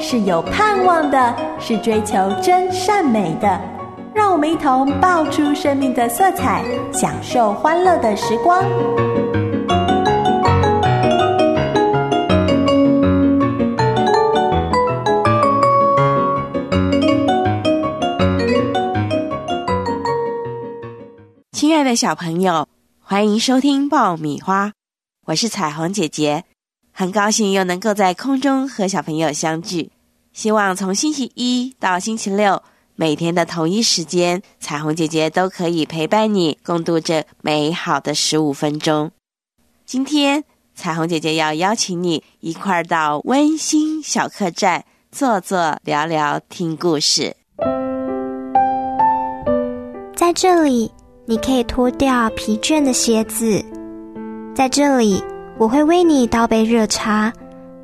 是有盼望的，是追求真善美的。让我们一同爆出生命的色彩，享受欢乐的时光。亲爱的小朋友，欢迎收听爆米花，我是彩虹姐姐，很高兴又能够在空中和小朋友相聚。希望从星期一到星期六。每天的同一时间，彩虹姐姐都可以陪伴你共度这美好的十五分钟。今天，彩虹姐姐要邀请你一块儿到温馨小客栈坐坐、聊聊、听故事。在这里，你可以脱掉疲倦的鞋子。在这里，我会为你倒杯热茶，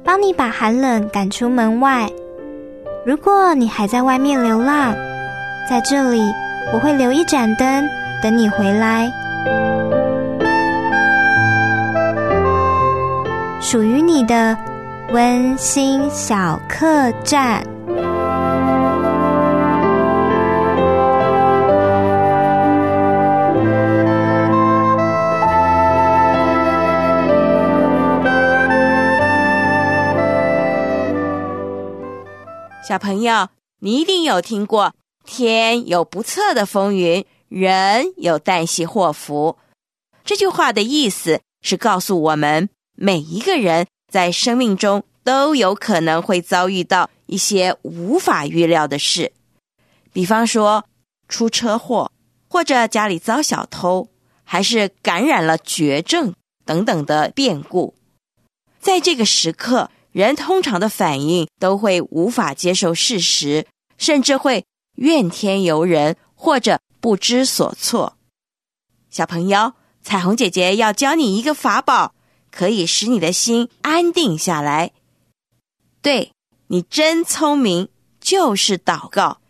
帮你把寒冷赶出门外。如果你还在外面流浪，在这里我会留一盏灯等你回来，属于你的温馨小客栈。小朋友，你一定有听过“天有不测的风云，人有旦夕祸福”这句话的意思是告诉我们，每一个人在生命中都有可能会遭遇到一些无法预料的事，比方说出车祸，或者家里遭小偷，还是感染了绝症等等的变故。在这个时刻。人通常的反应都会无法接受事实，甚至会怨天尤人或者不知所措。小朋友，彩虹姐姐要教你一个法宝，可以使你的心安定下来。对你真聪明，就是祷告，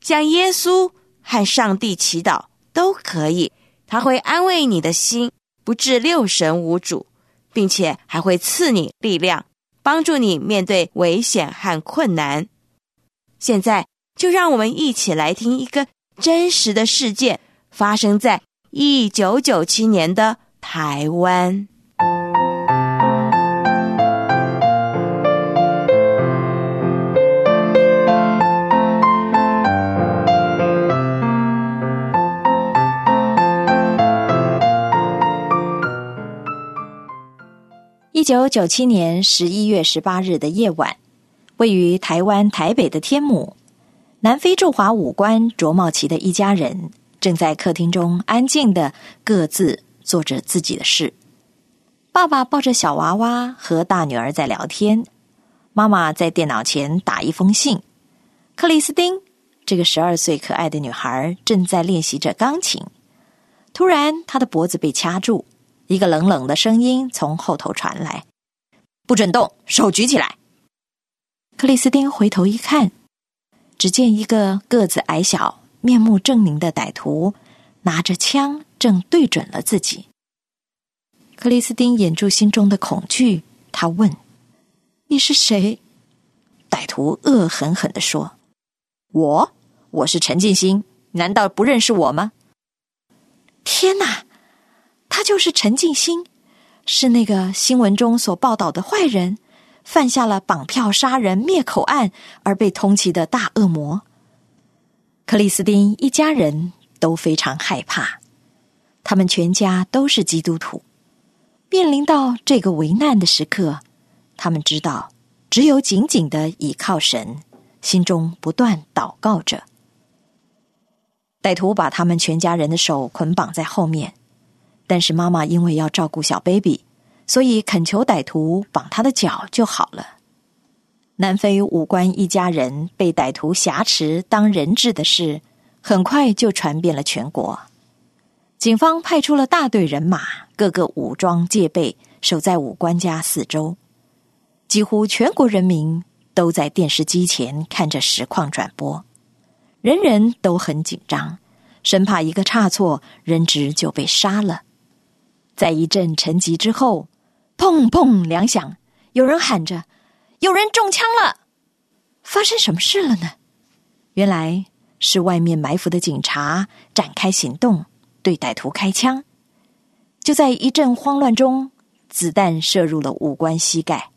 向耶稣和上帝祈祷都可以，他会安慰你的心，不致六神无主，并且还会赐你力量。帮助你面对危险和困难。现在就让我们一起来听一个真实的事件，发生在一九九七年的台湾。九九七年十一月十八日的夜晚，位于台湾台北的天母，南非驻华武官卓茂奇的一家人正在客厅中安静的各自做着自己的事。爸爸抱着小娃娃和大女儿在聊天，妈妈在电脑前打一封信。克里斯汀这个十二岁可爱的女孩正在练习着钢琴，突然她的脖子被掐住。一个冷冷的声音从后头传来：“不准动，手举起来。”克里斯汀回头一看，只见一个个子矮小、面目狰狞的歹徒拿着枪，正对准了自己。克里斯汀掩住心中的恐惧，他问：“你是谁？”歹徒恶狠狠地说：“我，我是陈进兴，难道不认识我吗？”天哪！他就是陈静心，是那个新闻中所报道的坏人，犯下了绑票杀人灭口案而被通缉的大恶魔。克里斯汀一家人都非常害怕，他们全家都是基督徒。面临到这个危难的时刻，他们知道只有紧紧的倚靠神，心中不断祷告着。歹徒把他们全家人的手捆绑在后面。但是妈妈因为要照顾小 baby，所以恳求歹徒绑他的脚就好了。南非武官一家人被歹徒挟持当人质的事，很快就传遍了全国。警方派出了大队人马，个个武装戒备，守在武官家四周。几乎全国人民都在电视机前看着实况转播，人人都很紧张，生怕一个差错，人质就被杀了。在一阵沉寂之后，砰砰两响，有人喊着：“有人中枪了！”发生什么事了呢？原来是外面埋伏的警察展开行动，对歹徒开枪。就在一阵慌乱中，子弹射入了五官膝盖，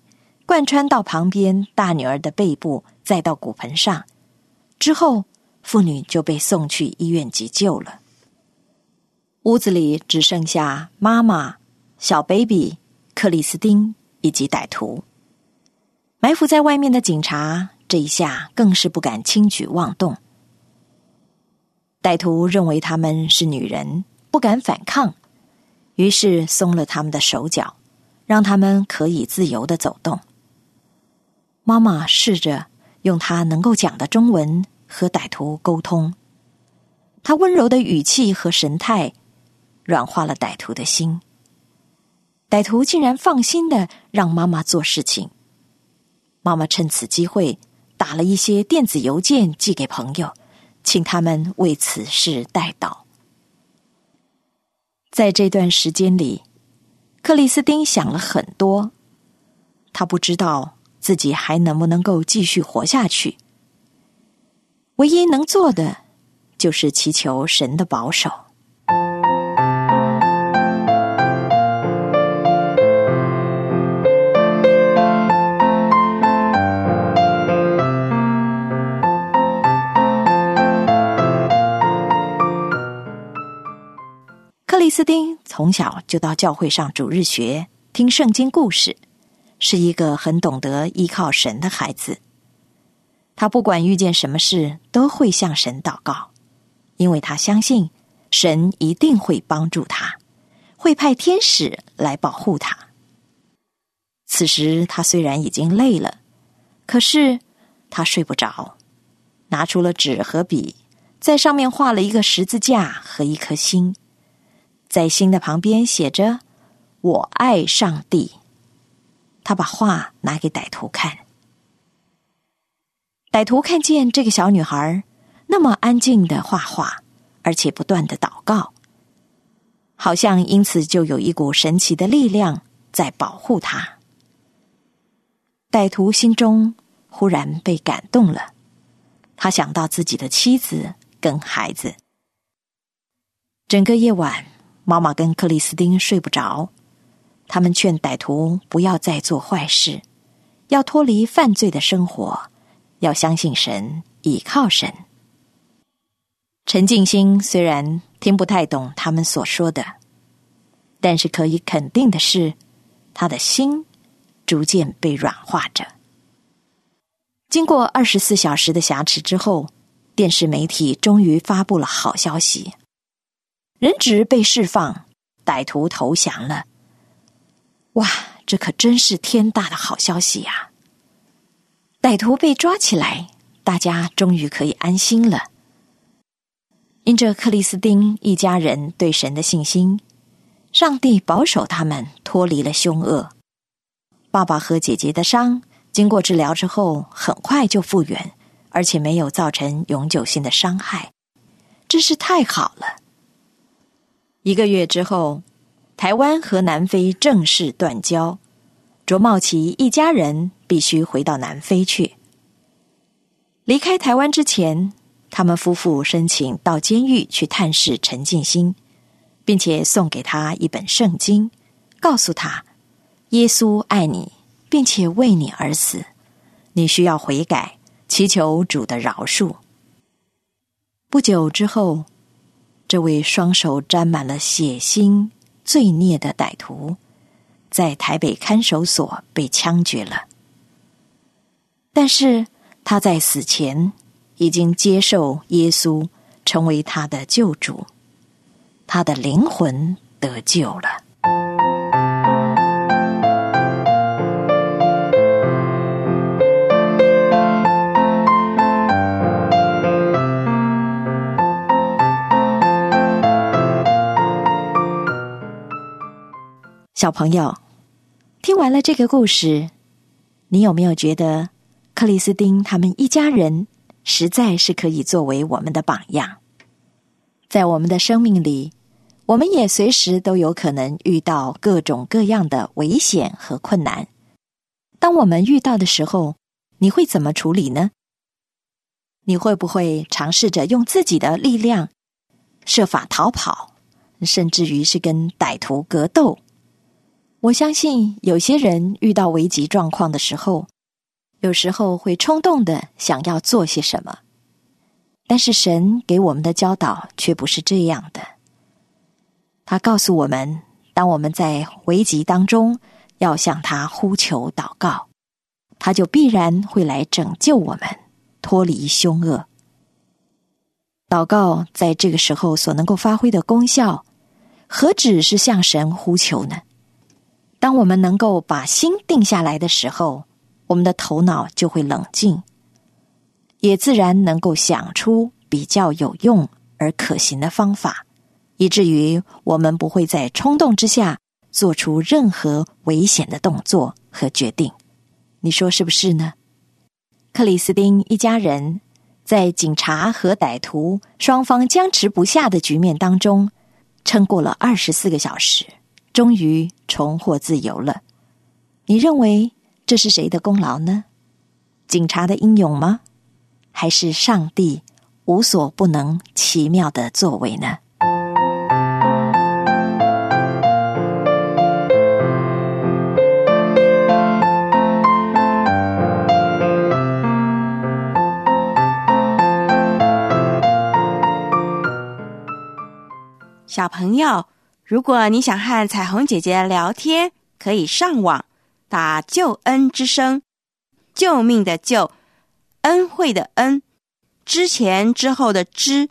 贯穿到旁边大女儿的背部，再到骨盆上。之后，妇女就被送去医院急救了。屋子里只剩下妈妈、小 baby、克里斯汀以及歹徒。埋伏在外面的警察这一下更是不敢轻举妄动。歹徒认为他们是女人，不敢反抗，于是松了他们的手脚，让他们可以自由的走动。妈妈试着用她能够讲的中文和歹徒沟通，她温柔的语气和神态。软化了歹徒的心，歹徒竟然放心的让妈妈做事情。妈妈趁此机会打了一些电子邮件寄给朋友，请他们为此事代祷。在这段时间里，克里斯汀想了很多，他不知道自己还能不能够继续活下去。唯一能做的就是祈求神的保守。斯丁从小就到教会上主日学，听圣经故事，是一个很懂得依靠神的孩子。他不管遇见什么事，都会向神祷告，因为他相信神一定会帮助他，会派天使来保护他。此时他虽然已经累了，可是他睡不着，拿出了纸和笔，在上面画了一个十字架和一颗心。在心的旁边写着“我爱上帝”。他把画拿给歹徒看，歹徒看见这个小女孩那么安静的画画，而且不断的祷告，好像因此就有一股神奇的力量在保护她。歹徒心中忽然被感动了，他想到自己的妻子跟孩子，整个夜晚。妈妈跟克里斯汀睡不着，他们劝歹徒不要再做坏事，要脱离犯罪的生活，要相信神，倚靠神。陈静心虽然听不太懂他们所说的，但是可以肯定的是，他的心逐渐被软化着。经过二十四小时的挟持之后，电视媒体终于发布了好消息。人质被释放，歹徒投降了。哇，这可真是天大的好消息呀！歹徒被抓起来，大家终于可以安心了。因着克里斯汀一家人对神的信心，上帝保守他们脱离了凶恶。爸爸和姐姐的伤经过治疗之后，很快就复原，而且没有造成永久性的伤害，真是太好了。一个月之后，台湾和南非正式断交，卓茂奇一家人必须回到南非去。离开台湾之前，他们夫妇申请到监狱去探视陈进兴，并且送给他一本圣经，告诉他：“耶稣爱你，并且为你而死，你需要悔改，祈求主的饶恕。”不久之后。这位双手沾满了血腥罪孽的歹徒，在台北看守所被枪决了。但是他在死前已经接受耶稣成为他的救主，他的灵魂得救了。小朋友，听完了这个故事，你有没有觉得克里斯汀他们一家人实在是可以作为我们的榜样？在我们的生命里，我们也随时都有可能遇到各种各样的危险和困难。当我们遇到的时候，你会怎么处理呢？你会不会尝试着用自己的力量设法逃跑，甚至于是跟歹徒格斗？我相信有些人遇到危急状况的时候，有时候会冲动的想要做些什么，但是神给我们的教导却不是这样的。他告诉我们，当我们在危急当中要向他呼求祷告，他就必然会来拯救我们。脱离凶恶，祷告在这个时候所能够发挥的功效，何止是向神呼求呢？当我们能够把心定下来的时候，我们的头脑就会冷静，也自然能够想出比较有用而可行的方法，以至于我们不会在冲动之下做出任何危险的动作和决定。你说是不是呢？克里斯汀一家人在警察和歹徒双方僵持不下的局面当中，撑过了二十四个小时，终于重获自由了。你认为这是谁的功劳呢？警察的英勇吗？还是上帝无所不能、奇妙的作为呢？小朋友，如果你想和彩虹姐姐聊天，可以上网打“救恩之声”，救命的救，恩惠的恩，之前之后的之，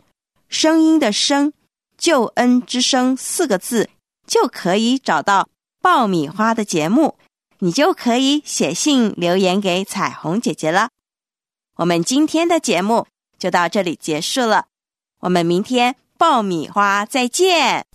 声音的声，救恩之声四个字就可以找到爆米花的节目，你就可以写信留言给彩虹姐姐了。我们今天的节目就到这里结束了，我们明天。爆米花，再见。